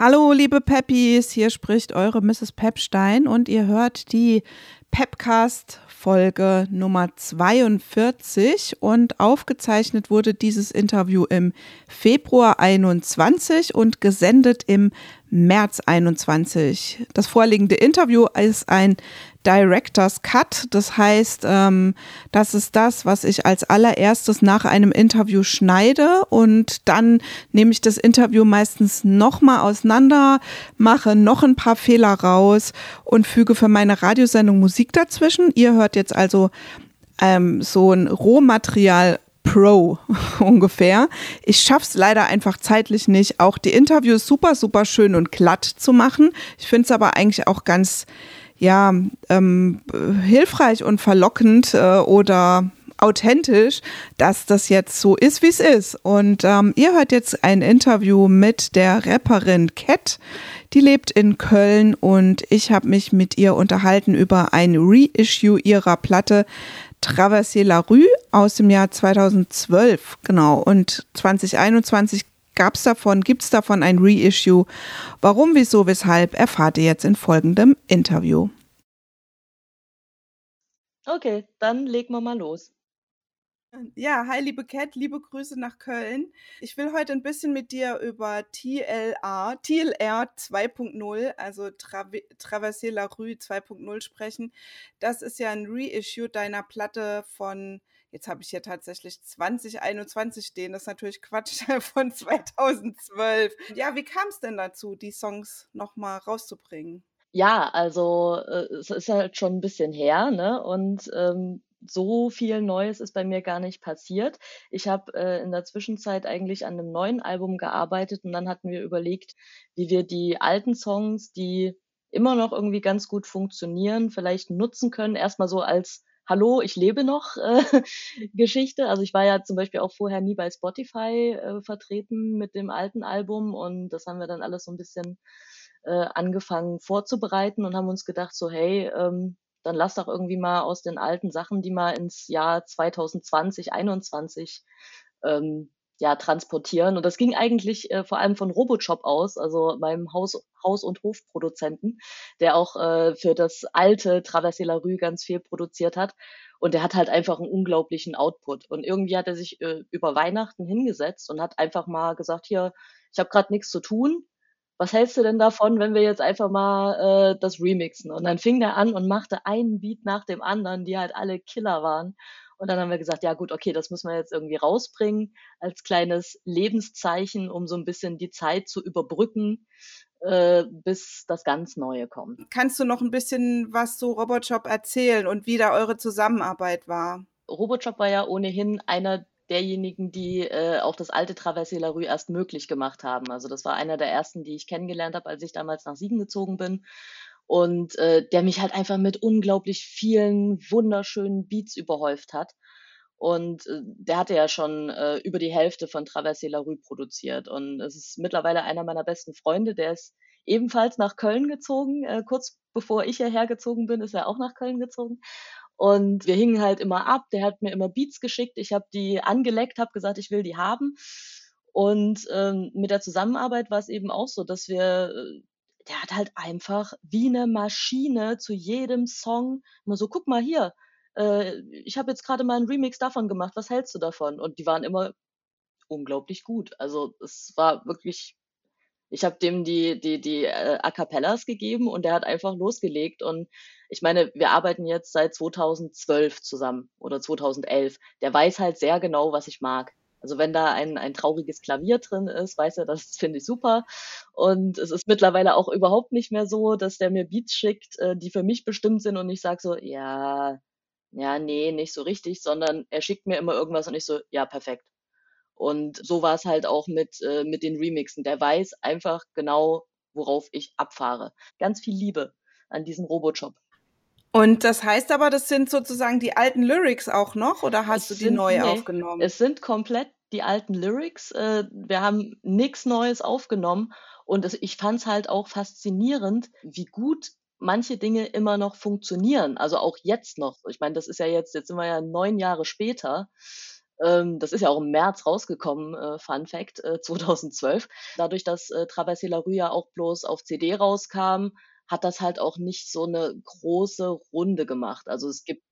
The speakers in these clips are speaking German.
Hallo, liebe Peppis, hier spricht eure Mrs. Pepstein und ihr hört die Pepcast Folge Nummer 42 und aufgezeichnet wurde dieses Interview im Februar 21 und gesendet im März 21. Das vorliegende Interview ist ein Director's Cut. Das heißt, ähm, das ist das, was ich als allererstes nach einem Interview schneide und dann nehme ich das Interview meistens nochmal auseinander, mache noch ein paar Fehler raus und füge für meine Radiosendung Musik dazwischen. Ihr hört jetzt also ähm, so ein Rohmaterial Pro ungefähr. Ich schaff's leider einfach zeitlich nicht, auch die Interviews super, super schön und glatt zu machen. Ich finde es aber eigentlich auch ganz, ja, ähm, hilfreich und verlockend äh, oder authentisch, dass das jetzt so ist, wie es ist. Und ähm, ihr hört jetzt ein Interview mit der Rapperin Cat. Die lebt in Köln und ich habe mich mit ihr unterhalten über ein Reissue ihrer Platte Traverser la Rue aus dem Jahr 2012, genau. Und 2021 gab es davon, gibt es davon ein Reissue. Warum, wieso, weshalb, erfahrt ihr jetzt in folgendem Interview. Okay, dann legen wir mal los. Ja, hi liebe Cat, liebe Grüße nach Köln. Ich will heute ein bisschen mit dir über TLR, TLR 2.0, also Trav Traverser la Rue 2.0 sprechen. Das ist ja ein Reissue deiner Platte von, jetzt habe ich hier tatsächlich 2021 stehen, das ist natürlich Quatsch, von 2012. Ja, wie kam es denn dazu, die Songs nochmal rauszubringen? Ja, also äh, es ist halt schon ein bisschen her, ne? Und ähm, so viel Neues ist bei mir gar nicht passiert. Ich habe äh, in der Zwischenzeit eigentlich an einem neuen Album gearbeitet und dann hatten wir überlegt, wie wir die alten Songs, die immer noch irgendwie ganz gut funktionieren, vielleicht nutzen können. Erstmal so als Hallo, ich lebe noch äh, Geschichte. Also ich war ja zum Beispiel auch vorher nie bei Spotify äh, vertreten mit dem alten Album und das haben wir dann alles so ein bisschen äh, angefangen vorzubereiten und haben uns gedacht, so hey, ähm, dann lass doch irgendwie mal aus den alten Sachen, die mal ins Jahr 2020, 2021 ähm, ja, transportieren. Und das ging eigentlich äh, vor allem von Roboshop aus, also meinem Haus, Haus- und Hofproduzenten, der auch äh, für das alte Traversée la Rue ganz viel produziert hat. Und der hat halt einfach einen unglaublichen Output. Und irgendwie hat er sich äh, über Weihnachten hingesetzt und hat einfach mal gesagt, hier, ich habe gerade nichts zu tun was hältst du denn davon, wenn wir jetzt einfach mal äh, das remixen? Und dann fing der an und machte einen Beat nach dem anderen, die halt alle Killer waren. Und dann haben wir gesagt, ja gut, okay, das müssen wir jetzt irgendwie rausbringen als kleines Lebenszeichen, um so ein bisschen die Zeit zu überbrücken, äh, bis das ganz Neue kommt. Kannst du noch ein bisschen was zu Robotshop erzählen und wie da eure Zusammenarbeit war? Robotshop war ja ohnehin einer derjenigen, die äh, auch das alte Traversée la Rue erst möglich gemacht haben. Also das war einer der ersten, die ich kennengelernt habe, als ich damals nach Siegen gezogen bin. Und äh, der mich halt einfach mit unglaublich vielen wunderschönen Beats überhäuft hat. Und äh, der hatte ja schon äh, über die Hälfte von Traversée la Rue produziert. Und es ist mittlerweile einer meiner besten Freunde, der ist ebenfalls nach Köln gezogen. Äh, kurz bevor ich hierher gezogen bin, ist er auch nach Köln gezogen. Und wir hingen halt immer ab. Der hat mir immer Beats geschickt. Ich habe die angeleckt, habe gesagt, ich will die haben. Und ähm, mit der Zusammenarbeit war es eben auch so, dass wir, äh, der hat halt einfach wie eine Maschine zu jedem Song immer so, guck mal hier, äh, ich habe jetzt gerade mal einen Remix davon gemacht, was hältst du davon? Und die waren immer unglaublich gut. Also es war wirklich ich habe dem die, die, die äh, A Cappellas gegeben und der hat einfach losgelegt. Und ich meine, wir arbeiten jetzt seit 2012 zusammen oder 2011. Der weiß halt sehr genau, was ich mag. Also wenn da ein, ein trauriges Klavier drin ist, weiß er, das finde ich super. Und es ist mittlerweile auch überhaupt nicht mehr so, dass der mir Beats schickt, äh, die für mich bestimmt sind und ich sage so, ja, ja, nee, nicht so richtig, sondern er schickt mir immer irgendwas und ich so, ja, perfekt. Und so war es halt auch mit, äh, mit den Remixen. Der weiß einfach genau, worauf ich abfahre. Ganz viel Liebe an diesem Robojob. Und das heißt aber, das sind sozusagen die alten Lyrics auch noch oder hast es du die neu nee, aufgenommen? Es sind komplett die alten Lyrics. Äh, wir haben nichts Neues aufgenommen und ich fand es halt auch faszinierend, wie gut manche Dinge immer noch funktionieren. Also auch jetzt noch. Ich meine, das ist ja jetzt, jetzt sind wir ja neun Jahre später Ähm, das ist ja auch im März rausgekommen, äh, Fun Fact, äh, 2012. Dadurch, dass äh, Traversée la Rue ja auch bloß auf CD rauskam, hat das halt auch nicht so eine große Runde gemacht. Also, es gibt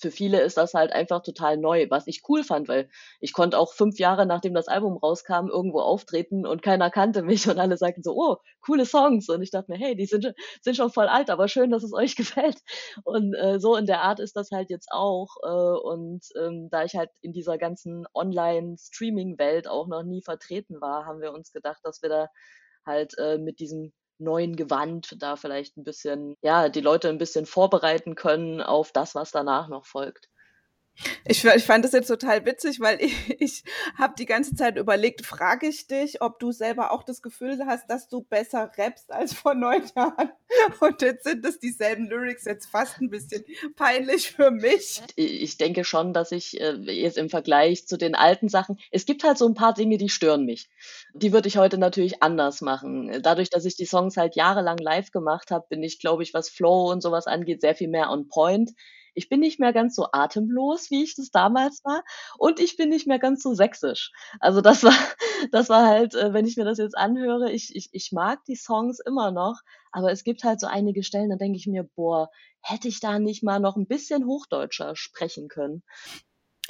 für viele ist das halt einfach total neu, was ich cool fand, weil ich konnte auch fünf Jahre, nachdem das Album rauskam, irgendwo auftreten und keiner kannte mich und alle sagten so: „Oh, coole Songs.“ Und ich dachte mir: „Hey, die sind sind schon voll alt, aber schön, dass es euch gefällt.“ Und, äh, so in der Art ist das halt jetzt auch. Äh, und, ähm, da ich halt in dieser ganzen Online-Streaming-Welt auch noch nie vertreten war, haben wir uns gedacht, dass wir da halt, äh, mit diesem neuen Gewand da vielleicht ein bisschen ja, die Leute ein bisschen vorbereiten können auf das, was danach noch folgt. Ich, ich fand das jetzt total witzig, weil ich, ich habe die ganze Zeit überlegt, frage ich dich, ob du selber auch das Gefühl hast, dass du besser rappst als vor neun Jahren. Und jetzt sind es dieselben Lyrics, jetzt fast ein bisschen peinlich für mich. Ich denke schon, dass ich äh, jetzt im Vergleich zu den alten Sachen, es gibt halt so ein paar Dinge, die stören mich. Die würde ich heute natürlich anders machen. Dadurch, dass ich die Songs halt jahrelang live gemacht habe, bin ich, glaube ich, was Flow und sowas angeht, sehr viel mehr on point ich bin nicht mehr ganz so atemlos, wie ich das damals war und ich bin nicht mehr ganz so sächsisch. Also das war das war halt, äh, wenn ich mir das jetzt anhöre, ich ich ich mag die Songs immer noch, aber es gibt halt so einige Stellen, da denke ich mir: „Boah, hätte ich da nicht mal noch ein bisschen Hochdeutscher sprechen können?“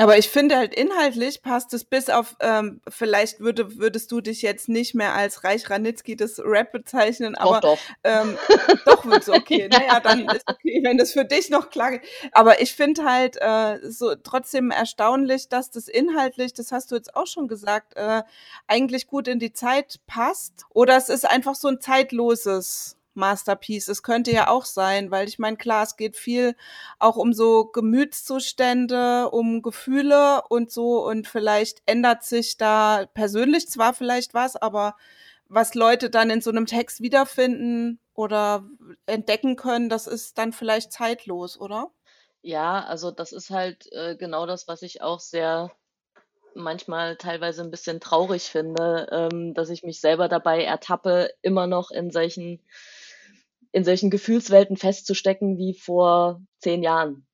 Aber ich finde halt inhaltlich passt es bis auf, ähm, vielleicht würde, würdest du dich jetzt nicht mehr als Reich Ranitzky des Rap bezeichnen, aber doch, doch. Ähm, doch wird's okay. ja. Naja, dann ist okay, wenn das für dich noch klar geht. Aber ich finde halt äh, so trotzdem erstaunlich, dass das inhaltlich, das hast du jetzt auch schon gesagt, äh, eigentlich gut in die Zeit passt. Oder es ist einfach so ein zeitloses Masterpiece. Es könnte ja auch sein, weil ich meine, klar, es geht viel auch um so Gemütszustände, um Gefühle und so und vielleicht ändert sich da persönlich zwar vielleicht was, aber was Leute dann in so einem Text wiederfinden oder entdecken können, das ist dann vielleicht zeitlos, oder? Ja, also das ist halt äh, genau das, was ich auch sehr manchmal teilweise ein bisschen traurig finde, ähm, dass ich mich selber dabei ertappe, immer noch in solchen in solchen Gefühlswelten festzustecken wie vor zehn Jahren.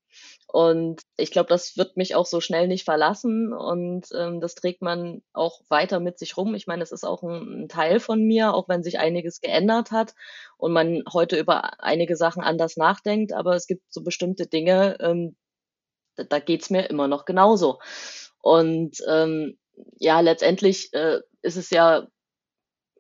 Und ich glaube, das wird mich auch so schnell nicht verlassen und ähm, das trägt man auch weiter mit sich rum. Ich meine, es ist auch ein, ein, Teil von mir, auch wenn sich einiges geändert hat und man heute über einige Sachen anders nachdenkt, aber es gibt so bestimmte Dinge, ähm, da, da geht's mir immer noch genauso. Und ähm, ja, letztendlich äh, ist es ja,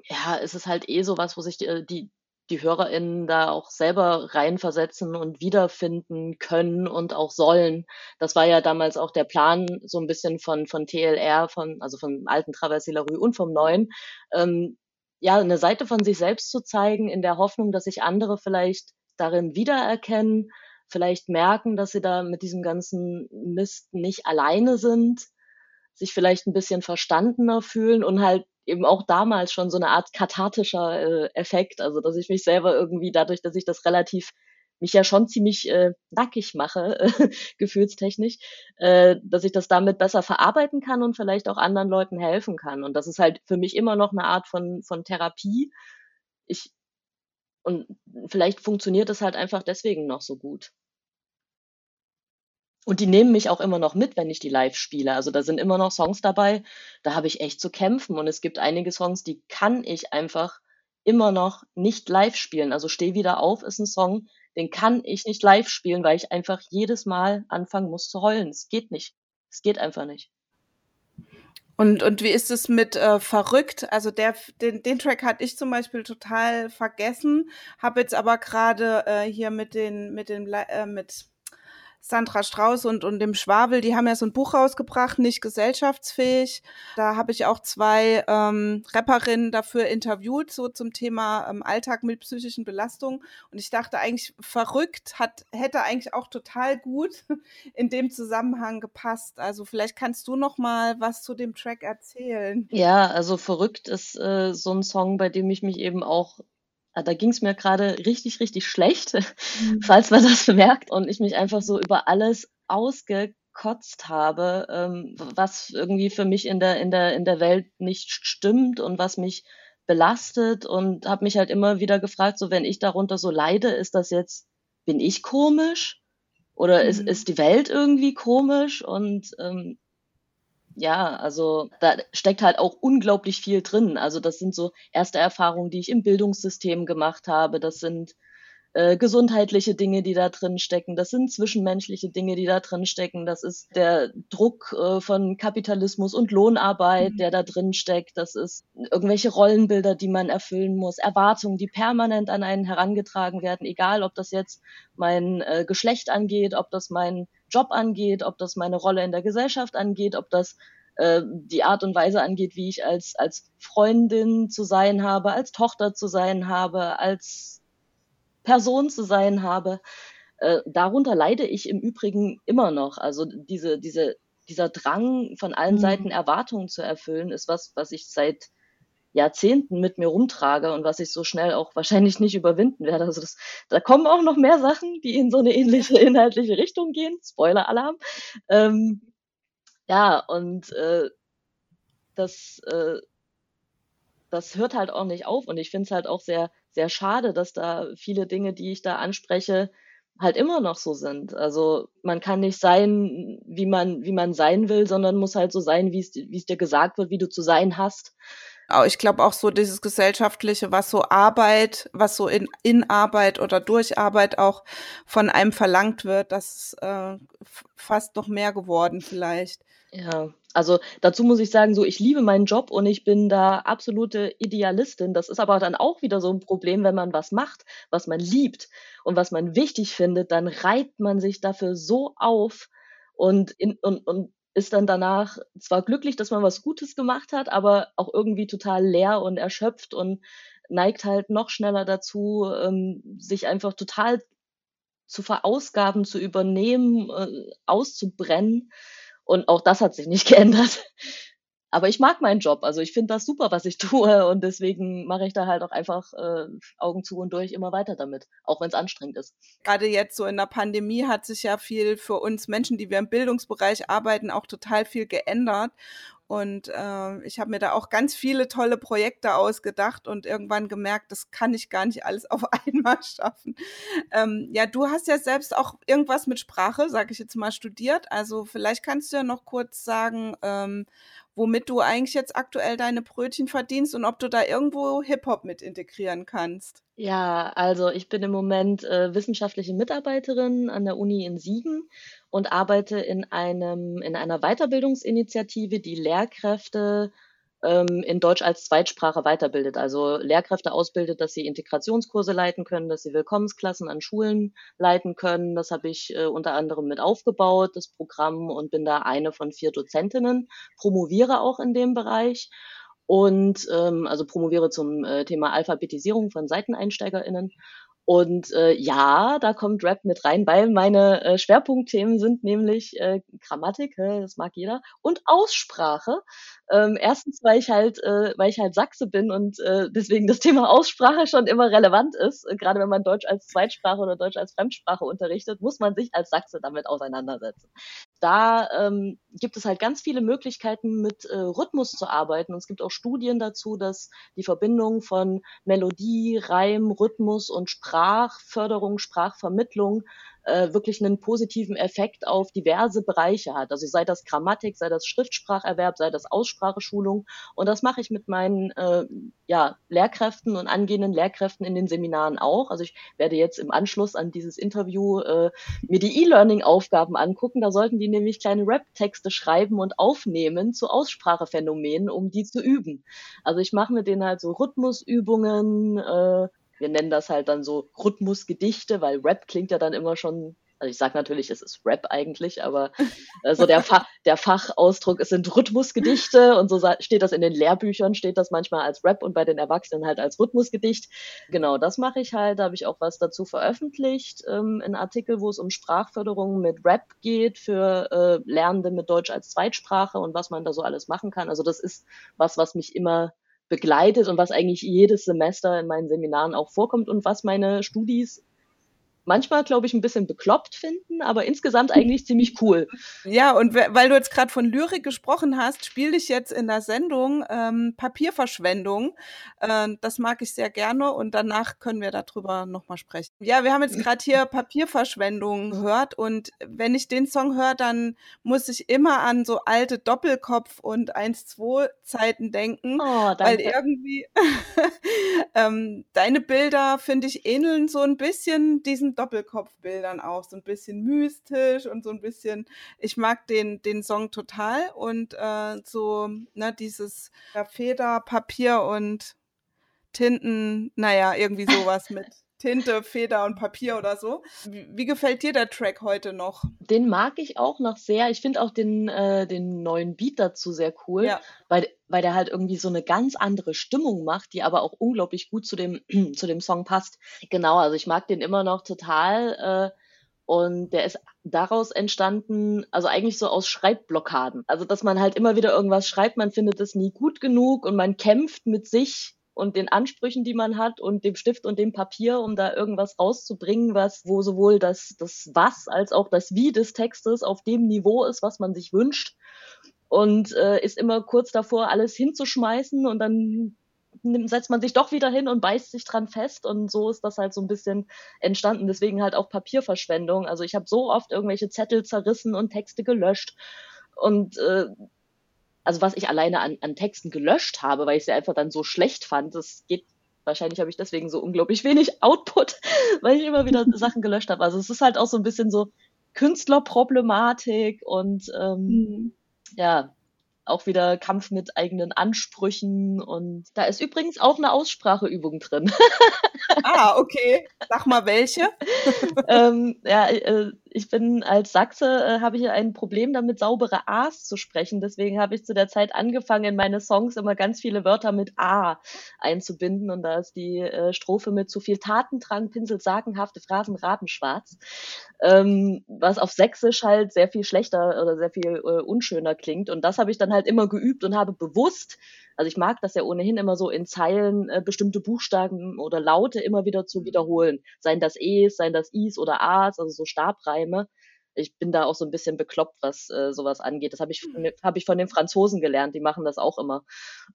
ja, ist es halt eh sowas, wo sich die, die, die HörerInnen da auch selber reinversetzen und wiederfinden können und auch sollen. Das war ja damals auch der Plan so ein bisschen von, von TLR, von, also vom alten Traversée la Rue und vom neuen, ähm, ja, eine Seite von sich selbst zu zeigen, in der Hoffnung, dass sich andere vielleicht darin wiedererkennen, vielleicht merken, dass sie da mit diesem ganzen Mist nicht alleine sind, sich vielleicht ein bisschen verstandener fühlen und halt eben auch damals schon so eine Art kathartischer äh, Effekt, also dass ich mich selber irgendwie dadurch, dass ich das relativ mich ja schon ziemlich äh, nackig mache, gefühlstechnisch, äh, dass ich das damit besser verarbeiten kann und vielleicht auch anderen Leuten helfen kann. Und das ist halt für mich immer noch eine Art von, von Therapie. Ich, und vielleicht funktioniert es halt einfach deswegen noch so gut. Und die nehmen mich auch immer noch mit, wenn ich die live spiele. Also da sind immer noch Songs dabei, da habe ich echt zu kämpfen. Und es gibt einige Songs, die kann ich einfach immer noch nicht live spielen. Also Steh wieder auf ist ein Song, den kann ich nicht live spielen, weil ich einfach jedes Mal anfangen muss zu heulen. Es geht nicht. Es geht einfach nicht. Und, und wie ist es mit äh, verrückt? Also der, den, den Track hatte ich zum Beispiel total vergessen, habe jetzt aber gerade äh, hier mit den, mit den, äh, mit Sandra Strauß und, und dem Schwabel, die haben ja so ein Buch rausgebracht, nicht gesellschaftsfähig. Da habe ich auch zwei ähm, Rapperinnen dafür interviewt, so zum Thema ähm, Alltag mit psychischen Belastungen. Und ich dachte eigentlich, verrückt hat, hätte eigentlich auch total gut in dem Zusammenhang gepasst. Also vielleicht kannst du noch mal was zu dem Track erzählen. Ja, also verrückt ist äh, so ein Song, bei dem ich mich eben auch da ging es mir gerade richtig, richtig schlecht, mhm. falls man das bemerkt und ich mich einfach so über alles ausgekotzt habe, ähm, was irgendwie für mich in der, in der, in der Welt nicht stimmt und was mich belastet und habe mich halt immer wieder gefragt, so wenn ich darunter so leide, ist das jetzt, bin ich komisch oder mhm. ist, ist die Welt irgendwie komisch und ähm, ja, also da steckt halt auch unglaublich viel drin. Also das sind so erste Erfahrungen, die ich im Bildungssystem gemacht habe. Das sind äh, gesundheitliche Dinge, die da drin stecken. Das sind zwischenmenschliche Dinge, die da drin stecken. Das ist der Druck äh, von Kapitalismus und Lohnarbeit, mhm. der da drin steckt. Das ist irgendwelche Rollenbilder, die man erfüllen muss, Erwartungen, die permanent an einen herangetragen werden, egal ob das jetzt mein äh, Geschlecht angeht, ob das mein Job angeht, ob das meine Rolle in der Gesellschaft angeht, ob das äh, die Art und Weise angeht, wie ich als, als Freundin zu sein habe, als Tochter zu sein habe, als Person zu sein habe. Äh, darunter leide ich im Übrigen immer noch. Also diese, diese, dieser Drang von allen mhm. Seiten Erwartungen zu erfüllen, ist was, was ich seit Jahrzehnten mit mir rumtrage und was ich so schnell auch wahrscheinlich nicht überwinden werde. Also das, da kommen auch noch mehr Sachen, die in so eine ähnliche inhaltliche Richtung gehen. Spoiler-Alarm. Ähm, ja, und äh, das, äh, das hört halt auch nicht auf und ich finde es halt auch sehr, sehr schade, dass da viele Dinge, die ich da anspreche, halt immer noch so sind. Also man kann nicht sein, wie man, wie man sein will, sondern muss halt so sein, wie es, wie es dir gesagt wird, wie du zu sein hast. Ich glaube auch so dieses gesellschaftliche, was so Arbeit, was so in, in Arbeit oder durch Arbeit auch von einem verlangt wird, das ist äh, fast noch mehr geworden vielleicht. Ja, also dazu muss ich sagen, so ich liebe meinen Job und ich bin da absolute Idealistin. Das ist aber dann auch wieder so ein Problem, wenn man was macht, was man liebt und was man wichtig findet, dann reibt man sich dafür so auf und, in, und, und ist dann danach zwar glücklich, dass man was Gutes gemacht hat, aber auch irgendwie total leer und erschöpft und neigt halt noch schneller dazu, ähm, sich einfach total zu verausgaben, zu übernehmen, äh, auszubrennen. Und auch das hat sich nicht geändert. Aber ich mag meinen Job. Also ich finde das super, was ich tue. Und deswegen mache ich da halt auch einfach äh, Augen zu und durch immer weiter damit, auch wenn es anstrengend ist. Gerade jetzt so in der Pandemie hat sich ja viel für uns Menschen, die wir im Bildungsbereich arbeiten, auch total viel geändert. Und äh, ich habe mir da auch ganz viele tolle Projekte ausgedacht und irgendwann gemerkt, das kann ich gar nicht alles auf einmal schaffen. Ähm, ja, du hast ja selbst auch irgendwas mit Sprache, sage ich jetzt mal, studiert. Also vielleicht kannst du ja noch kurz sagen, ähm, womit du eigentlich jetzt aktuell deine Brötchen verdienst und ob du da irgendwo Hip-Hop mit integrieren kannst. Ja, also ich bin im Moment äh, wissenschaftliche Mitarbeiterin an der Uni in Siegen und arbeite in einem in einer Weiterbildungsinitiative, die Lehrkräfte ähm, in Deutsch als Zweitsprache weiterbildet. Also Lehrkräfte ausbildet, dass sie Integrationskurse leiten können, dass sie Willkommensklassen an Schulen leiten können. Das habe ich äh, unter anderem mit aufgebaut, das Programm, und bin da eine von vier Dozentinnen, promoviere auch in dem Bereich und ähm, also promoviere zum äh, Thema Alphabetisierung von SeiteneinsteigerInnen und äh, ja, da kommt Rap mit rein, weil meine äh, Schwerpunktthemen sind nämlich äh, Grammatik, äh, das mag jeder, und Aussprache. Ähm, erstens, weil ich halt, äh, weil ich halt Sachse bin und äh, deswegen das Thema Aussprache schon immer relevant ist. Äh, Gerade wenn man Deutsch als Zweitsprache oder Deutsch als Fremdsprache unterrichtet, muss man sich als Sachse damit auseinandersetzen. Da ähm, gibt es halt ganz viele Möglichkeiten, mit äh, Rhythmus zu arbeiten. Und es gibt auch Studien dazu, dass die Verbindung von Melodie, Reim, Rhythmus und Sprachförderung, Sprachvermittlung äh, wirklich einen positiven Effekt auf diverse Bereiche hat. Also sei das Grammatik, sei das Schriftspracherwerb, sei das Ausspracheschulung. Und das mache ich mit meinen äh, ja, Lehrkräften und angehenden Lehrkräften in den Seminaren auch. Also ich werde jetzt im Anschluss an dieses Interview äh, mir die E-Learning-Aufgaben angucken. Da sollten die nämlich kleine Rap-Texte schreiben und aufnehmen zu Aussprachephänomenen, um die zu üben. Also ich mache mit denen halt so Rhythmusübungen, äh, wir nennen das halt dann so Rhythmusgedichte, weil Rap klingt ja dann immer schon, also ich sage natürlich, es ist Rap eigentlich, aber äh, so der, Fa der Fachausdruck, es sind Rhythmusgedichte und so steht das in den Lehrbüchern, steht das manchmal als Rap und bei den Erwachsenen halt als Rhythmusgedicht. Genau, das mache ich halt, da habe ich auch was dazu veröffentlicht, ähm, ein Artikel, wo es um Sprachförderung mit Rap geht für äh, Lernende mit Deutsch als Zweitsprache und was man da so alles machen kann. Also das ist was, was mich immer begleitet und was eigentlich jedes Semester in meinen Seminaren auch vorkommt und was meine Studis manchmal, glaube ich, ein bisschen bekloppt finden, aber insgesamt eigentlich ziemlich cool. Ja, und weil du jetzt gerade von Lyrik gesprochen hast, spiele ich jetzt in der Sendung ähm, Papierverschwendung. Äh, das mag ich sehr gerne und danach können wir darüber nochmal sprechen. Ja, wir haben jetzt gerade hier Papierverschwendung gehört und wenn ich den Song höre, dann muss ich immer an so alte Doppelkopf und 1-2 Zeiten denken, oh, weil irgendwie ähm, deine Bilder, finde ich, ähneln so ein bisschen diesen Doppelkopfbildern auch, so ein bisschen mystisch und so ein bisschen, ich mag den, den Song total und äh, so, ne, dieses Feder, Papier und Tinten, naja, irgendwie sowas mit. Tinte, Feder und Papier oder so. Wie, wie, gefällt dir der Track heute noch? Den mag ich auch noch sehr. Ich finde auch den, äh, den neuen Beat dazu sehr cool, ja. weil, weil der halt irgendwie so eine ganz andere Stimmung macht, die aber auch unglaublich gut zu dem, zu dem Song passt. Genau, also ich mag den immer noch total. Äh, und der ist daraus entstanden, also eigentlich so aus Schreibblockaden. Also, dass man halt immer wieder irgendwas schreibt, man findet es nie gut genug und man kämpft mit sich und den Ansprüchen, die man hat und dem Stift und dem Papier, um da irgendwas rauszubringen, was, wo sowohl das, das Was als auch das Wie des Textes auf dem Niveau ist, was man sich wünscht. Und äh, ist immer kurz davor, alles hinzuschmeißen und dann setzt man sich doch wieder hin und beißt sich dran fest und so ist das halt so ein bisschen entstanden. Deswegen halt auch Papierverschwendung. Also ich habe so oft irgendwelche Zettel zerrissen und Texte gelöscht und äh, also was ich alleine an, an Texten gelöscht habe, weil ich sie einfach dann so schlecht fand, das geht wahrscheinlich habe ich deswegen so unglaublich wenig Output, weil ich immer wieder Sachen gelöscht habe. Also es ist halt auch so ein bisschen so Künstlerproblematik und ähm, mhm. ja, auch wieder Kampf mit eigenen Ansprüchen und da ist übrigens auch eine Ausspracheübung drin. ah, okay. Sag mal welche. ähm, ja, äh, ich bin als Sachse, äh, habe ich ein Problem damit, saubere A's zu sprechen. Deswegen habe ich zu der Zeit angefangen, in meine Songs immer ganz viele Wörter mit A einzubinden. Und da ist die äh, Strophe mit zu viel Tatendrang, Pinsel, sagenhafte Phrasen, Rabenschwarz. Ähm, was auf Sächsisch halt sehr viel schlechter oder sehr viel äh, unschöner klingt. Und das habe ich dann halt immer geübt und habe bewusst also ich mag das ja ohnehin immer so in Zeilen äh, bestimmte Buchstaben oder Laute immer wieder zu wiederholen. Seien das E's, seien das I's oder A's, also so Stabreime. Ich bin da auch so ein bisschen bekloppt, was äh, sowas angeht. Das habe ich, von, hab ich von den Franzosen gelernt, die machen das auch immer.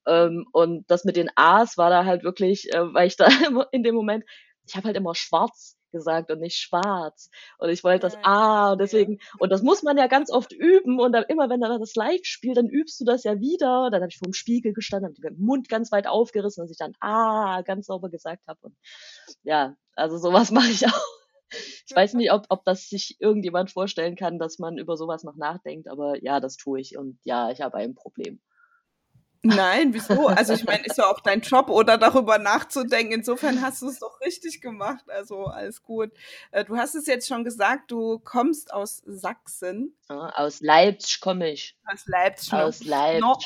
Ähm, und das mit den A's war da halt wirklich, äh, weil ich da in dem Moment, ich habe halt immer schwarz gesagt und nicht schwarz. Und ich wollte das A und deswegen, und das muss man ja ganz oft üben und dann immer, wenn dann das live spielt, dann übst du das ja wieder. Und dann habe ich vor dem Spiegel gestanden, habe den Mund ganz weit aufgerissen, dass ich dann A ganz sauber gesagt habe. Und ja, also sowas mache ich auch. Ich weiß nicht, ob, ob das sich irgendjemand vorstellen kann, dass man über sowas noch nachdenkt, aber ja, das tue ich und ja, ich habe ein Problem. Nein, wieso? Also ich meine, ist ja auch dein Job oder darüber nachzudenken. Insofern hast du es doch richtig gemacht. Also alles gut. Äh, du hast es jetzt schon gesagt, du kommst aus Sachsen. Ja, aus Leipzig komme ich. Aus Leipzig. Aus Leipzig. No.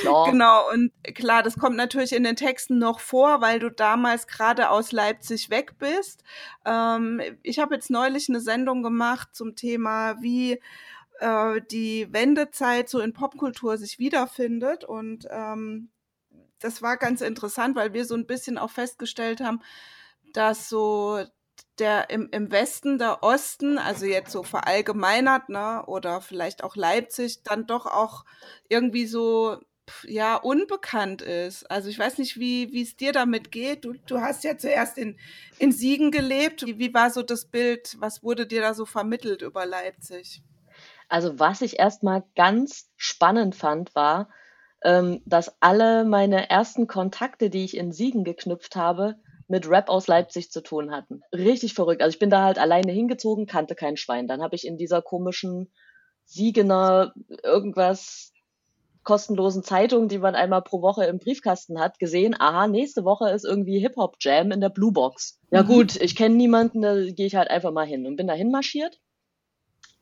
klar. Genau, und klar, das kommt natürlich in den Texten noch vor, weil du damals gerade aus Leipzig weg bist. Ähm, ich habe jetzt neulich eine Sendung gemacht zum Thema, wie äh, die Wendezeit so in Popkultur sich wiederfindet. Und ähm, das war ganz interessant, weil wir so ein bisschen auch festgestellt haben, dass so der im, im Westen, der Osten, also jetzt so verallgemeinert, ne, oder vielleicht auch Leipzig, dann doch auch irgendwie so ja, unbekannt ist. Also ich weiß nicht, wie es dir damit geht. Du, du hast ja zuerst in, in Siegen gelebt. Wie, wie war so das Bild? Was wurde dir da so vermittelt über Leipzig? Also was ich erstmal ganz spannend fand, war, ähm, dass alle meine ersten Kontakte, die ich in Siegen geknüpft habe, mit Rap aus Leipzig zu tun hatten. Richtig verrückt. Also ich bin da halt alleine hingezogen, kannte kein Schwein. Dann habe ich in dieser komischen Siegener irgendwas kostenlosen Zeitung, die man einmal pro Woche im Briefkasten hat, gesehen, aha, nächste Woche ist irgendwie Hip-Hop-Jam in der Blue Box. Ja mhm. gut, ich kenne niemanden, da gehe ich halt einfach mal hin und bin da hinmarschiert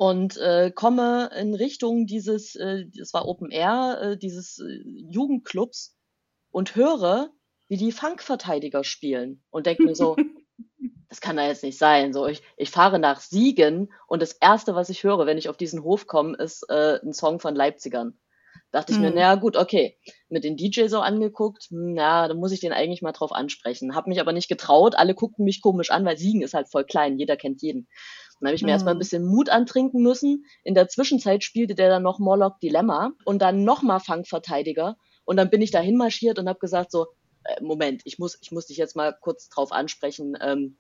und äh, komme in Richtung dieses, äh, das war Open Air, äh, dieses äh, Jugendclubs und höre, wie die Funkverteidiger spielen und denke mir so, das kann da jetzt nicht sein. So, ich, ich fahre nach Siegen und das erste, was ich höre, wenn ich auf diesen Hof komme, ist äh, ein Song von Leipzigern. Dachte ich mhm. mir, naja, gut, okay. Mit den DJ so angeguckt, na, hm, da muss ich den eigentlich mal drauf ansprechen. Hab mich aber nicht getraut. Alle guckten mich komisch an, weil Siegen ist halt voll klein. Jeder kennt jeden. Dann habe ich mir mhm. erstmal ein bisschen Mut antrinken müssen. In der Zwischenzeit spielte der dann noch Morlock Dilemma und dann nochmal Fangverteidiger. Und dann bin ich dahin marschiert und habe gesagt so, äh, Moment, ich muss, ich muss dich jetzt mal kurz drauf ansprechen. Ähm,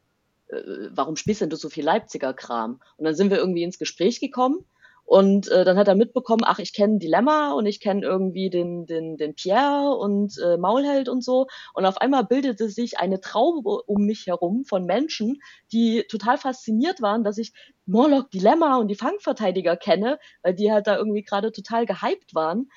äh, warum spielst denn du so viel Leipziger Kram? Und dann sind wir irgendwie ins Gespräch gekommen und äh, dann hat er mitbekommen, ach, ich kenne Dilemma und ich kenne irgendwie den, den, den Pierre und äh, Maulheld und so. Und auf einmal bildete sich eine Traube um mich herum von Menschen, die total fasziniert waren, dass ich Morlock Dilemma und die Fangverteidiger kenne, weil die halt da irgendwie gerade total gehypt waren.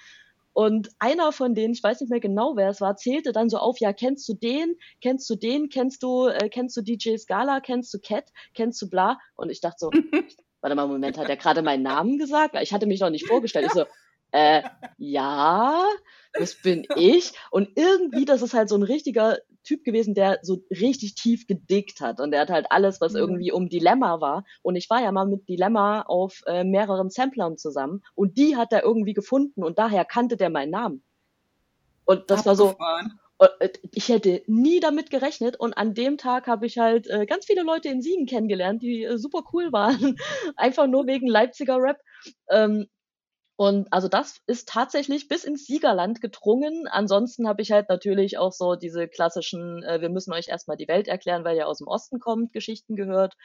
Und einer von denen, ich weiß nicht mehr genau, wer es war, zählte dann so auf, ja, kennst du den, kennst du den, kennst du, äh, kennst du DJ Scala, kennst du Cat, kennst du bla? Und ich dachte so, warte mal, Moment, hat er gerade meinen Namen gesagt? Ich hatte mich noch nicht vorgestellt. Ich so, äh, ja, das bin ich. Und irgendwie, das ist halt so ein richtiger Typ gewesen, der so richtig tief gedickt hat. Und der hat halt alles, was mhm. irgendwie um Dilemma war. Und ich war ja mal mit Dilemma auf äh, mehreren Samplern zusammen. Und die hat er irgendwie gefunden. Und daher kannte der meinen Namen. Und das Abgefahren. war so, ich hätte nie damit gerechnet und an dem Tag habe ich halt äh, ganz viele Leute in Siegen kennengelernt, die äh, super cool waren, einfach nur wegen Leipziger Rap. Ähm, und also das ist tatsächlich bis ins Siegerland gedrungen. Ansonsten habe ich halt natürlich auch so diese klassischen, äh, wir müssen euch erstmal die Welt erklären, weil ihr aus dem Osten kommt, Geschichten gehört.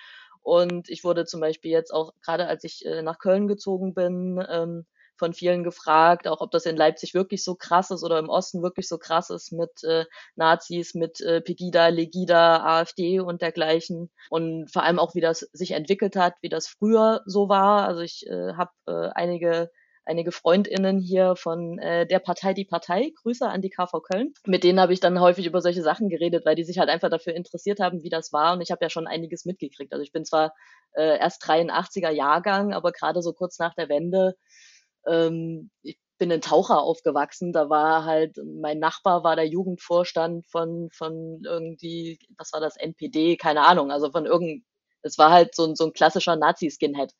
Und ich wurde zum Beispiel jetzt auch, gerade als ich äh, nach Köln gezogen bin, ähm, von vielen gefragt, auch ob das in Leipzig wirklich so krass ist oder im Osten wirklich so krass ist mit äh, Nazis, mit äh, Pegida, Legida, AfD und dergleichen. Und vor allem auch, wie das sich entwickelt hat, wie das früher so war. Also ich äh, habe äh, einige einige Freundinnen hier von äh, der Partei Die Partei, Grüße an die KV Köln. Mit denen habe ich dann häufig über solche Sachen geredet, weil die sich halt einfach dafür interessiert haben, wie das war. Und ich habe ja schon einiges mitgekriegt. Also ich bin zwar äh, erst 83er Jahrgang, aber gerade so kurz nach der Wende ähm, ich bin in Taucher aufgewachsen. Da war halt, mein Nachbar war der Jugendvorstand von, von irgendwie, was war das, NPD, keine Ahnung, also von irgend, es war halt so, so ein klassischer Nazi-Skinhead.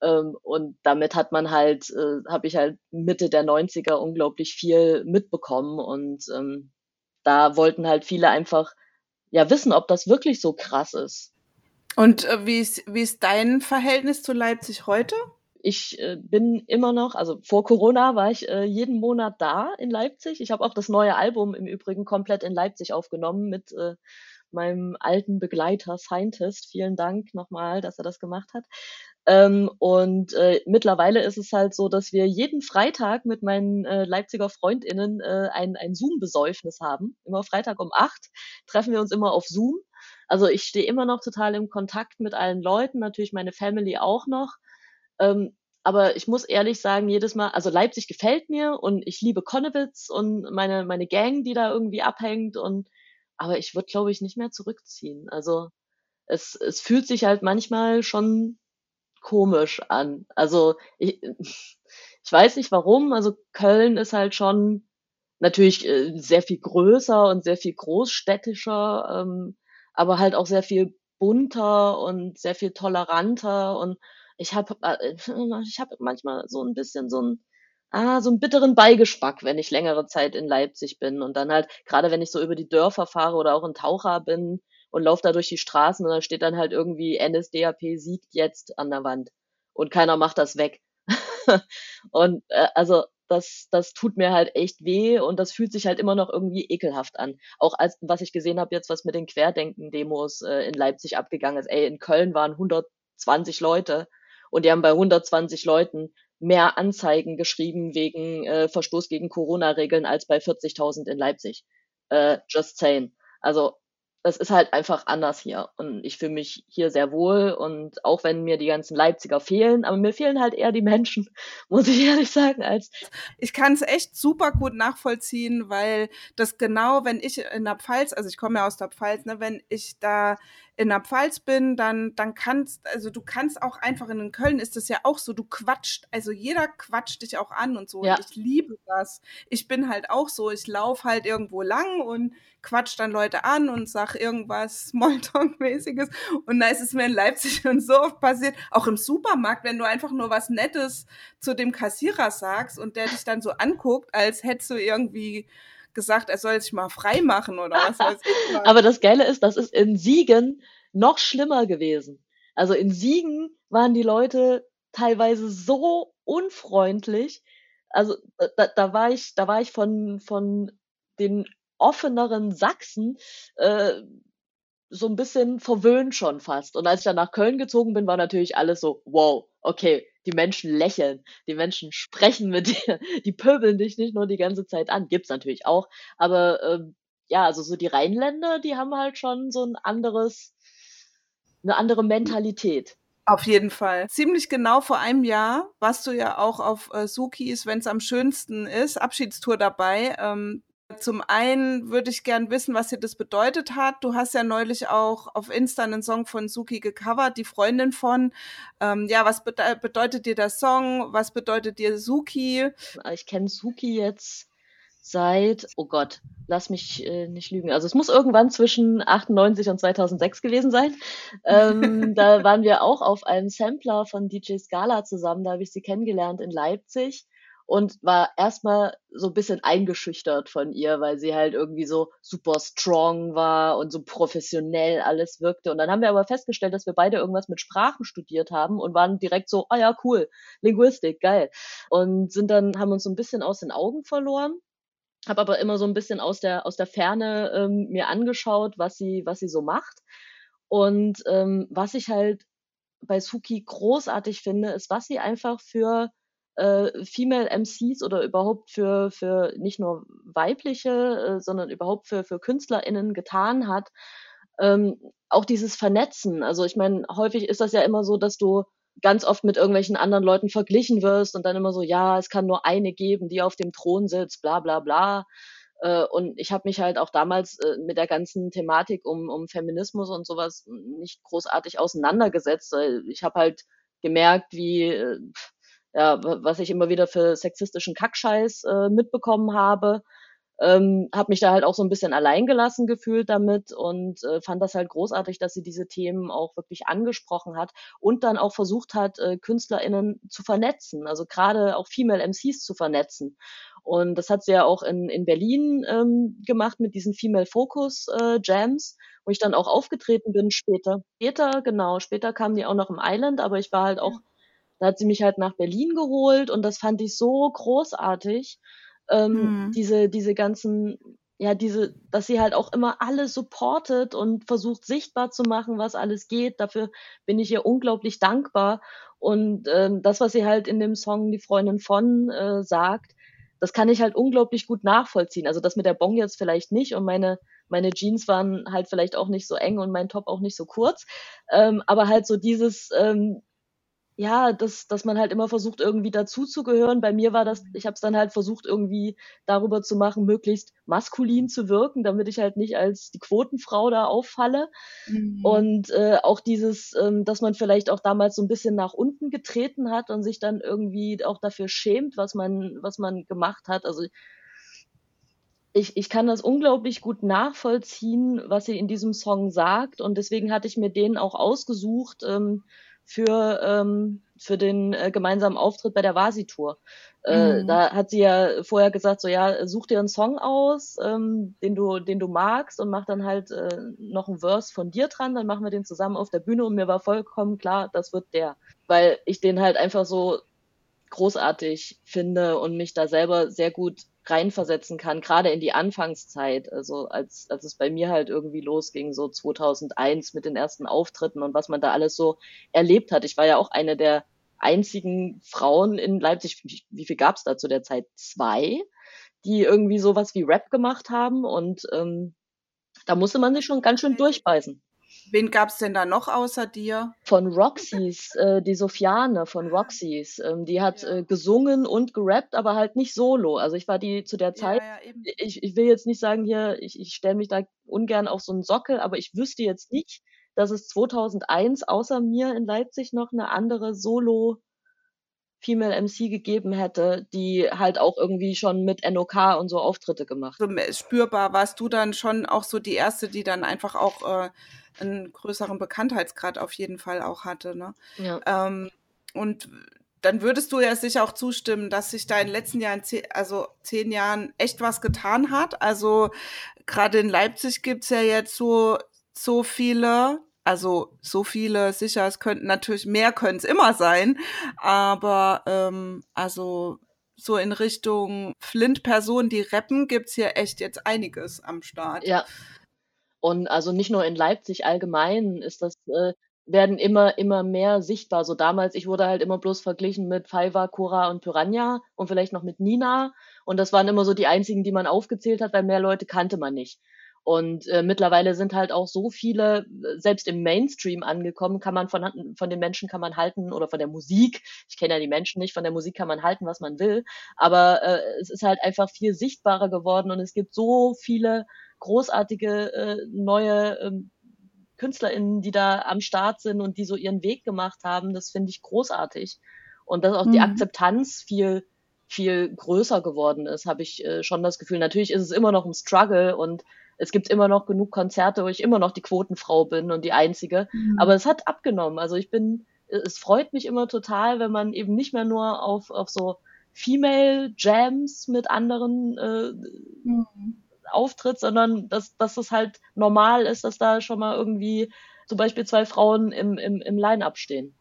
Ähm, und damit hat man halt, äh, habe ich halt Mitte der 90er unglaublich viel mitbekommen und ähm, da wollten halt viele einfach ja wissen, ob das wirklich so krass ist. Und äh, wie, ist, wie ist dein Verhältnis zu Leipzig heute? Ich äh, bin immer noch, also vor Corona war ich äh, jeden Monat da in Leipzig. Ich habe auch das neue Album im Übrigen komplett in Leipzig aufgenommen mit äh, meinem alten Begleiter Scientist. Vielen Dank nochmal, dass er das gemacht hat. Ähm, und äh, mittlerweile ist es halt so, dass wir jeden Freitag mit meinen äh, Leipziger FreundInnen äh, ein, ein Zoom-Besäufnis haben. Immer Freitag um acht treffen wir uns immer auf Zoom. Also ich stehe immer noch total im Kontakt mit allen Leuten, natürlich meine Family auch noch. Ähm, aber ich muss ehrlich sagen, jedes Mal, also Leipzig gefällt mir und ich liebe Konnewitz und meine, meine Gang, die da irgendwie abhängt und, aber ich würde, glaube ich, nicht mehr zurückziehen. Also es, es fühlt sich halt manchmal schon komisch an. Also ich, ich weiß nicht warum. Also Köln ist halt schon natürlich äh, sehr viel größer und sehr viel großstädtischer, ähm, aber halt auch sehr viel bunter und sehr viel toleranter und ich habe äh, ich hab manchmal so ein bisschen so ein ah, so einen bitteren Beigeschmack, wenn ich längere Zeit in Leipzig bin. Und dann halt, gerade wenn ich so über die Dörfer fahre oder auch in Taucher bin und laufe da durch die Straßen und da steht dann halt irgendwie NSDAP siegt jetzt an der Wand. Und keiner macht das weg. und äh, also das, das tut mir halt echt weh und das fühlt sich halt immer noch irgendwie ekelhaft an. Auch als was ich gesehen habe jetzt, was mit den Querdenken-Demos äh, in Leipzig abgegangen ist. Ey, in Köln waren 120 Leute und die haben bei 120 Leuten mehr Anzeigen geschrieben wegen äh, Verstoß gegen Corona-Regeln als bei 40.000 in Leipzig. Äh, just saying. Also es ist halt einfach anders hier. Und ich fühle mich hier sehr wohl. Und auch wenn mir die ganzen Leipziger fehlen, aber mir fehlen halt eher die Menschen, muss ich ehrlich sagen, als. Ich kann es echt super gut nachvollziehen, weil das genau, wenn ich in der Pfalz, also ich komme ja aus der Pfalz, ne, wenn ich da in der Pfalz bin, dann, dann kannst, also du kannst auch einfach in Köln ist das ja auch so, du quatscht, also jeder quatscht dich auch an und so. Ja. Und ich liebe das. Ich bin halt auch so, ich laufe halt irgendwo lang und quatsch dann Leute an und sag irgendwas Smalltalk-mäßiges. Und da ist es mir in Leipzig schon so oft passiert, auch im Supermarkt, wenn du einfach nur was Nettes zu dem Kassierer sagst und der dich dann so anguckt, als hättest du irgendwie gesagt, er soll sich mal frei machen oder was weiß ich. Mal. Aber das Geile ist, das ist in Siegen noch schlimmer gewesen. Also in Siegen waren die Leute teilweise so unfreundlich. Also da, da war ich, da war ich von, von den offeneren Sachsen äh, so ein bisschen verwöhnt schon fast. Und als ich dann nach Köln gezogen bin, war natürlich alles so, wow, okay, die Menschen lächeln, die Menschen sprechen mit dir, die pöbeln dich nicht nur die ganze Zeit an. Gibt's natürlich auch. Aber ähm, ja, also so die Rheinländer, die haben halt schon so ein anderes, eine andere Mentalität. Auf jeden Fall. Ziemlich genau vor einem Jahr warst du ja auch auf äh, Sukis, wenn es am schönsten ist, Abschiedstour dabei. Ähm, zum einen würde ich gern wissen, was dir das bedeutet hat. Du hast ja neulich auch auf Insta einen Song von Suki gecovert, die Freundin von. Ähm, ja, was bede bedeutet dir der Song? Was bedeutet dir Suki? Ich kenne Suki jetzt seit, oh Gott, lass mich äh, nicht lügen. Also es muss irgendwann zwischen 98 und 2006 gewesen sein. Ähm, da waren wir auch auf einem Sampler von DJ Scala zusammen. Da habe ich sie kennengelernt in Leipzig und war erstmal so ein bisschen eingeschüchtert von ihr, weil sie halt irgendwie so super strong war und so professionell alles wirkte. Und dann haben wir aber festgestellt, dass wir beide irgendwas mit Sprachen studiert haben und waren direkt so, ah oh ja, cool, Linguistik, geil. Und sind dann, haben uns so ein bisschen aus den Augen verloren habe aber immer so ein bisschen aus der aus der Ferne ähm, mir angeschaut, was sie was sie so macht und ähm, was ich halt bei Suki großartig finde, ist, was sie einfach für äh, Female MCs oder überhaupt für, für nicht nur weibliche, äh, sondern überhaupt für, für KünstlerInnen getan hat. Ähm, auch dieses Vernetzen. Also ich meine, häufig ist das ja immer so, dass du ganz oft mit irgendwelchen anderen Leuten verglichen wirst und dann immer so, ja, es kann nur eine geben, die auf dem Thron sitzt, bla bla bla. Äh, und ich habe mich halt auch damals äh, mit der ganzen Thematik um, um Feminismus und sowas nicht großartig auseinandergesetzt. Ich habe halt gemerkt, wie äh, ja, was ich immer wieder für sexistischen Kackscheiß äh, mitbekommen habe. Ähm, habe mich da halt auch so ein bisschen alleingelassen gefühlt damit und äh, fand das halt großartig, dass sie diese Themen auch wirklich angesprochen hat und dann auch versucht hat, äh, KünstlerInnen zu vernetzen, also gerade auch Female MCs zu vernetzen. Und das hat sie ja auch in, in Berlin ähm, gemacht mit diesen Female Focus äh, Jams, wo ich dann auch aufgetreten bin später. Später, genau, später kamen die auch noch im Island, aber ich war halt auch da hat sie mich halt nach Berlin geholt und das fand ich so großartig. Ähm, mhm. Diese, diese ganzen, ja, diese, dass sie halt auch immer alles supportet und versucht sichtbar zu machen, was alles geht. Dafür bin ich ihr unglaublich dankbar. Und ähm, das, was sie halt in dem Song Die Freundin von äh, sagt, das kann ich halt unglaublich gut nachvollziehen. Also das mit der Bong jetzt vielleicht nicht und meine meine Jeans waren halt vielleicht auch nicht so eng und mein Top auch nicht so kurz. Ähm, aber halt so dieses, ähm, ja, dass, dass man halt immer versucht, irgendwie dazuzugehören. Bei mir war das, ich habe es dann halt versucht, irgendwie darüber zu machen, möglichst maskulin zu wirken, damit ich halt nicht als die Quotenfrau da auffalle. Mhm. Und äh, auch dieses, ähm, dass man vielleicht auch damals so ein bisschen nach unten getreten hat und sich dann irgendwie auch dafür schämt, was man, was man gemacht hat. Also ich, ich kann das unglaublich gut nachvollziehen, was sie in diesem Song sagt. Und deswegen hatte ich mir den auch ausgesucht. Ähm, für, ähm, für den äh, gemeinsamen Auftritt bei der Vasi-Tour. Äh, mhm. Da hat sie ja vorher gesagt, so ja, such dir einen Song aus, ähm, den du, den du magst und mach dann halt äh, noch ein Verse von dir dran, dann machen wir den zusammen auf der Bühne und mir war vollkommen klar, das wird der. Weil ich den halt einfach so großartig finde und mich da selber sehr gut reinversetzen kann, gerade in die Anfangszeit, also als, als es bei mir halt irgendwie losging, so 2001 mit den ersten Auftritten und was man da alles so erlebt hat. Ich war ja auch eine der einzigen Frauen in Leipzig, wie, wie viel gab es da zu der Zeit? Zwei, die irgendwie sowas wie Rap gemacht haben und ähm, da musste man sich schon ganz schön durchbeißen. Wen gab es denn da noch außer dir? Von Roxys, äh, die Sofiane von Roxys. Ähm, die hat ja. äh, gesungen und gerappt, aber halt nicht solo. Also ich war die zu der Zeit, ja, ja, ich, ich will jetzt nicht sagen hier, ich, ich stelle mich da ungern auf so einen Sockel, aber ich wüsste jetzt nicht, dass es 2001 außer mir in Leipzig noch eine andere Solo Female MC gegeben hätte, die halt auch irgendwie schon mit NOK und so Auftritte gemacht. So spürbar warst du dann schon auch so die erste, die dann einfach auch äh, einen größeren Bekanntheitsgrad auf jeden Fall auch hatte. Ne? Ja. Ähm, und dann würdest du ja sicher auch zustimmen, dass sich da in den letzten Jahren, also zehn Jahren, echt was getan hat. Also gerade in Leipzig gibt's ja jetzt so, so viele, also so viele, sicher, es könnten natürlich mehr können es immer sein, aber ähm, also so in Richtung Flint-Personen, die rappen, gibt's hier echt jetzt einiges am Start. Ja. Und also nicht nur in Leipzig allgemein ist das äh, werden immer, immer mehr sichtbar. So damals, ich wurde halt immer bloß verglichen mit Fiverr, Cora und Piranha und vielleicht noch mit Nina. Und das waren immer so die einzigen, die man aufgezählt hat, weil mehr Leute kannte man nicht. Und äh, mittlerweile sind halt auch so viele, selbst im Mainstream angekommen, kann man von, von den Menschen kann man halten oder von der Musik. Ich kenne ja die Menschen nicht, von der Musik kann man halten, was man will. Aber äh, es ist halt einfach viel sichtbarer geworden und es gibt so viele großartige äh, neue ähm, KünstlerInnen, die da am Start sind und die so ihren Weg gemacht haben, das finde ich großartig. Und dass auch mhm. die Akzeptanz viel, viel größer geworden ist, habe ich äh, schon das Gefühl. Natürlich ist es immer noch ein Struggle und es gibt immer noch genug Konzerte, wo ich immer noch die Quotenfrau bin und die einzige. Mhm. Aber es hat abgenommen. Also ich bin, es freut mich immer total, wenn man eben nicht mehr nur auf, auf so Female Jams mit anderen äh, mhm auftritt, sondern dass, dass es halt normal ist, dass da schon mal irgendwie zum Beispiel zwei Frauen im, im, im Line-Up stehen.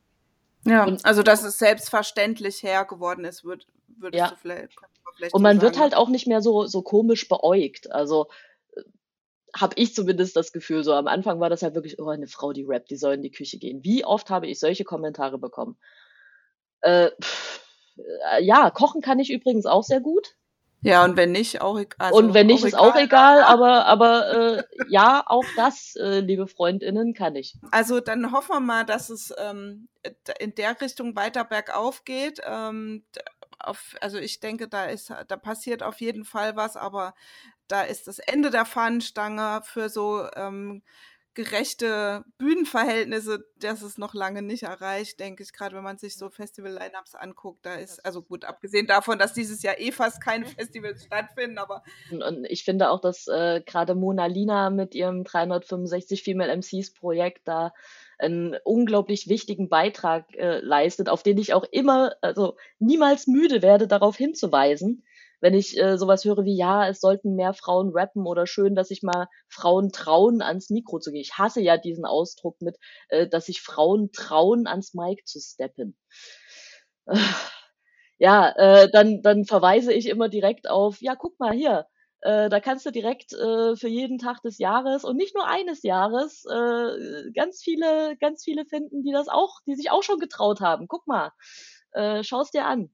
Ja, und, also dass es selbstverständlich her geworden ist, wird, würdest ja. du vielleicht, vielleicht Und man so wird halt auch nicht mehr so, so komisch beäugt. Also äh, habe ich zumindest das Gefühl, so am Anfang war das halt wirklich, oh, eine Frau, die rappt, die soll in die Küche gehen. Wie oft habe ich solche Kommentare bekommen? Äh, pff, äh, ja, kochen kann ich übrigens auch sehr gut. Ja, und wenn nicht, auch egal. Also und wenn nicht, auch ist egal. auch egal, aber, aber äh, ja, auch das, äh, liebe FreundInnen, kann ich. Also dann hoffen wir mal, dass es ähm, in der Richtung weiter bergauf geht. Ähm, auf, also ich denke, da ist, da passiert auf jeden Fall was, aber da ist das Ende der Fahnenstange für so ähm, gerechte Bühnenverhältnisse, das ist noch lange nicht erreicht, denke ich, gerade wenn man sich so Festival-Lineups anguckt, da ist, also gut, abgesehen davon, dass dieses Jahr eh fast keine Festivals stattfinden, aber. Und ich finde auch, dass äh, gerade Mona Lina mit ihrem 365 Female MCs Projekt da einen unglaublich wichtigen Beitrag äh, leistet, auf den ich auch immer, also niemals müde werde, darauf hinzuweisen, wenn ich äh, sowas höre wie, ja, es sollten mehr Frauen rappen oder schön, dass sich mal Frauen trauen, ans Mikro zu gehen. Ich hasse ja diesen Ausdruck mit, äh, dass sich Frauen trauen, ans Mic zu steppen. Ja, äh, dann, dann verweise ich immer direkt auf, ja, guck mal hier, äh, da kannst du direkt äh, für jeden Tag des Jahres und nicht nur eines Jahres äh, ganz viele, ganz viele finden, die das auch, die sich auch schon getraut haben. Guck mal, äh, schau's dir an.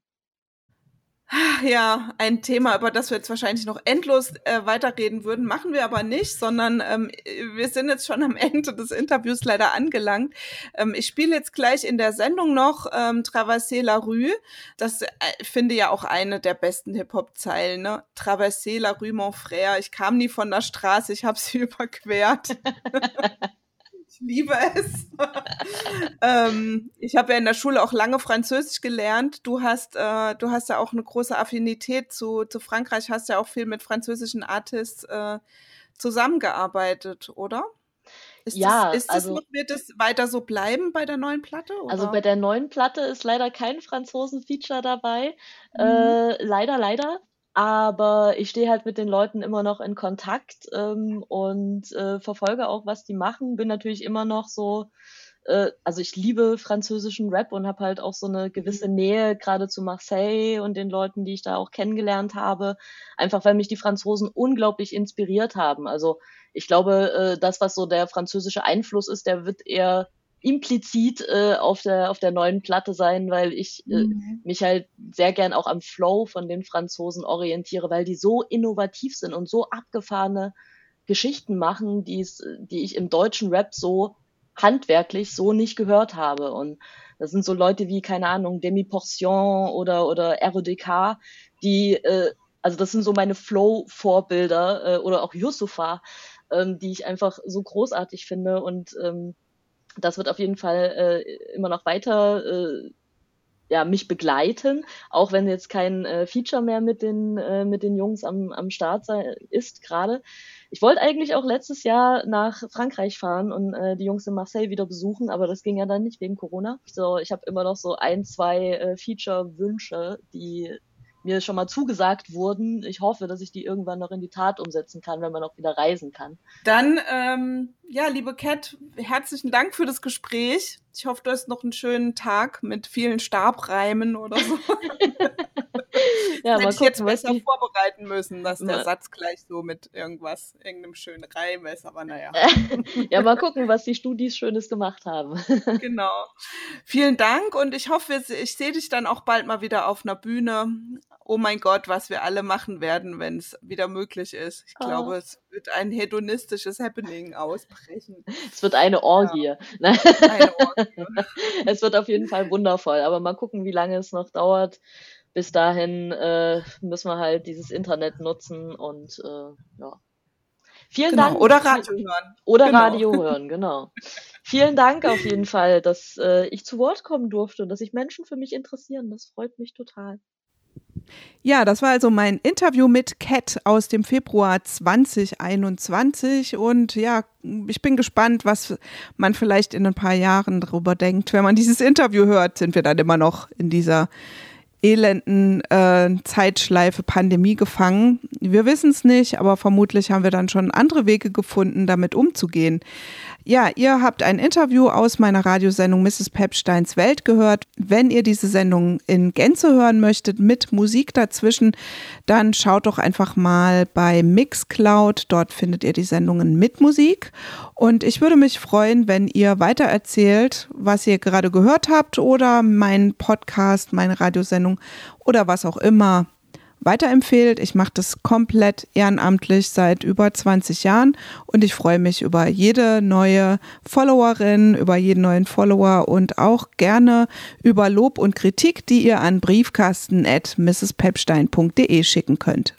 Ja, ein Thema, über das wir jetzt wahrscheinlich noch endlos äh, weiterreden würden, machen wir aber nicht, sondern ähm, wir sind jetzt schon am Ende des Interviews leider angelangt. Ähm, ich spiele jetzt gleich in der Sendung noch ähm, Traversée la Rue. Das äh, finde ja auch eine der besten Hip-Hop-Zeilen. Ne? Traversée la Rue, mon frère. Ich kam nie von der Straße, ich habe sie überquert. Ich liebe es. ähm, ich habe ja in der Schule auch lange Französisch gelernt. Du hast, äh, du hast ja auch eine große Affinität zu, zu Frankreich, hast ja auch viel mit französischen Artists äh, zusammengearbeitet, oder? Ist ja, das, ist das also, noch, wird es weiter so bleiben bei der neuen Platte? Oder? Also bei der neuen Platte ist leider kein Franzosen-Feature dabei. Mhm. Äh, leider, leider. Aber ich stehe halt mit den Leuten immer noch in Kontakt ähm, und äh, verfolge auch, was die machen. Bin natürlich immer noch so, äh, also ich liebe französischen Rap und habe halt auch so eine gewisse mhm. Nähe gerade zu Marseille und den Leuten, die ich da auch kennengelernt habe. Einfach weil mich die Franzosen unglaublich inspiriert haben. Also ich glaube, äh, das, was so der französische Einfluss ist, der wird eher implizit äh, auf der auf der neuen Platte sein, weil ich äh, mhm. mich halt sehr gern auch am Flow von den Franzosen orientiere, weil die so innovativ sind und so abgefahrene Geschichten machen, die's, die ich im deutschen Rap so handwerklich so nicht gehört habe. Und das sind so Leute wie, keine Ahnung, Demi Portion oder, oder RODK, die, äh, also das sind so meine Flow-Vorbilder äh, oder auch Yusufa, ähm, die ich einfach so großartig finde und ähm, das wird auf jeden Fall äh, immer noch weiter äh, ja, mich begleiten, auch wenn jetzt kein äh, Feature mehr mit den, äh, mit den Jungs am, am Start sei, ist gerade. Ich wollte eigentlich auch letztes Jahr nach Frankreich fahren und äh, die Jungs in Marseille wieder besuchen, aber das ging ja dann nicht wegen Corona. So, ich habe immer noch so ein, zwei äh, Feature-Wünsche, die mir schon mal zugesagt wurden. Ich hoffe, dass ich die irgendwann noch in die Tat umsetzen kann, wenn man auch wieder reisen kann. Dann, ähm, ja, liebe Cat, herzlichen Dank für das Gespräch. Ich hoffe, du hast noch einen schönen Tag mit vielen Stabreimen oder so. ja, mal gucken, jetzt besser die... vorbereiten müssen, dass der ja. Satz gleich so mit irgendwas, irgendeinem schönen Reim ist, aber naja. ja, mal gucken, was die Studis Schönes gemacht haben. genau. Vielen Dank und ich hoffe, ich sehe dich dann auch bald mal wieder auf einer Bühne. Oh mein Gott, was wir alle machen werden, wenn es wieder möglich ist. Ich oh. glaube, es wird ein hedonistisches Happening ausbrechen. Es wird eine Orgie. Ja. eine Orgie. es wird auf jeden Fall wundervoll, aber mal gucken, wie lange es noch dauert bis dahin äh, müssen wir halt dieses Internet nutzen und äh, ja. Vielen genau. Dank. Oder Radio hören. Oder genau. Radio hören, genau. Vielen Dank auf jeden Fall, dass äh, ich zu Wort kommen durfte und dass sich Menschen für mich interessieren. Das freut mich total. Ja, das war also mein Interview mit Cat aus dem Februar 2021 und ja, ich bin gespannt, was man vielleicht in ein paar Jahren darüber denkt. Wenn man dieses Interview hört, sind wir dann immer noch in dieser elenden äh, Zeitschleife Pandemie gefangen. Wir wissen es nicht, aber vermutlich haben wir dann schon andere Wege gefunden, damit umzugehen. Ja, ihr habt ein Interview aus meiner Radiosendung Mrs. Pepsteins Welt gehört. Wenn ihr diese Sendung in Gänze hören möchtet, mit Musik dazwischen, dann schaut doch einfach mal bei Mixcloud. Dort findet ihr die Sendungen mit Musik. Und ich würde mich freuen, wenn ihr weiter erzählt, was ihr gerade gehört habt oder meinen Podcast, meine Radiosendung oder was auch immer weiterempfehlt. Ich mache das komplett ehrenamtlich seit über 20 Jahren und ich freue mich über jede neue Followerin, über jeden neuen Follower und auch gerne über Lob und Kritik, die ihr an briefkasten at mrspepstein.de schicken könnt.